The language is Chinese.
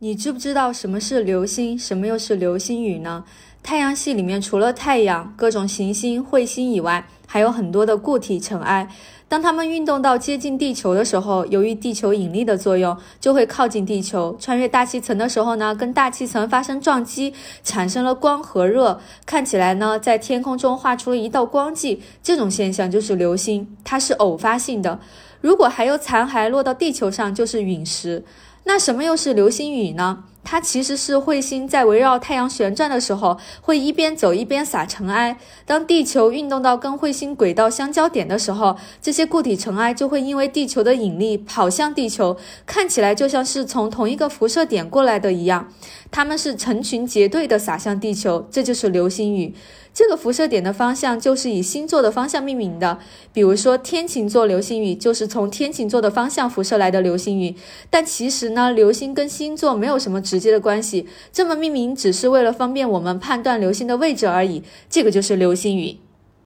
你知不知道什么是流星，什么又是流星雨呢？太阳系里面除了太阳、各种行星、彗星以外，还有很多的固体尘埃。当它们运动到接近地球的时候，由于地球引力的作用，就会靠近地球。穿越大气层的时候呢，跟大气层发生撞击，产生了光和热，看起来呢，在天空中画出了一道光迹。这种现象就是流星，它是偶发性的。如果还有残骸落到地球上，就是陨石。那什么又是流星雨呢？它其实是彗星在围绕太阳旋转的时候，会一边走一边撒尘埃。当地球运动到跟彗星轨道相交点的时候，这些固体尘埃就会因为地球的引力跑向地球，看起来就像是从同一个辐射点过来的一样。它们是成群结队的撒向地球，这就是流星雨。这个辐射点的方向就是以星座的方向命名的，比如说天琴座流星雨就是从天琴座的方向辐射来的流星雨。但其实那，流星跟星座没有什么直接的关系，这么命名只是为了方便我们判断流星的位置而已。这个就是流星雨。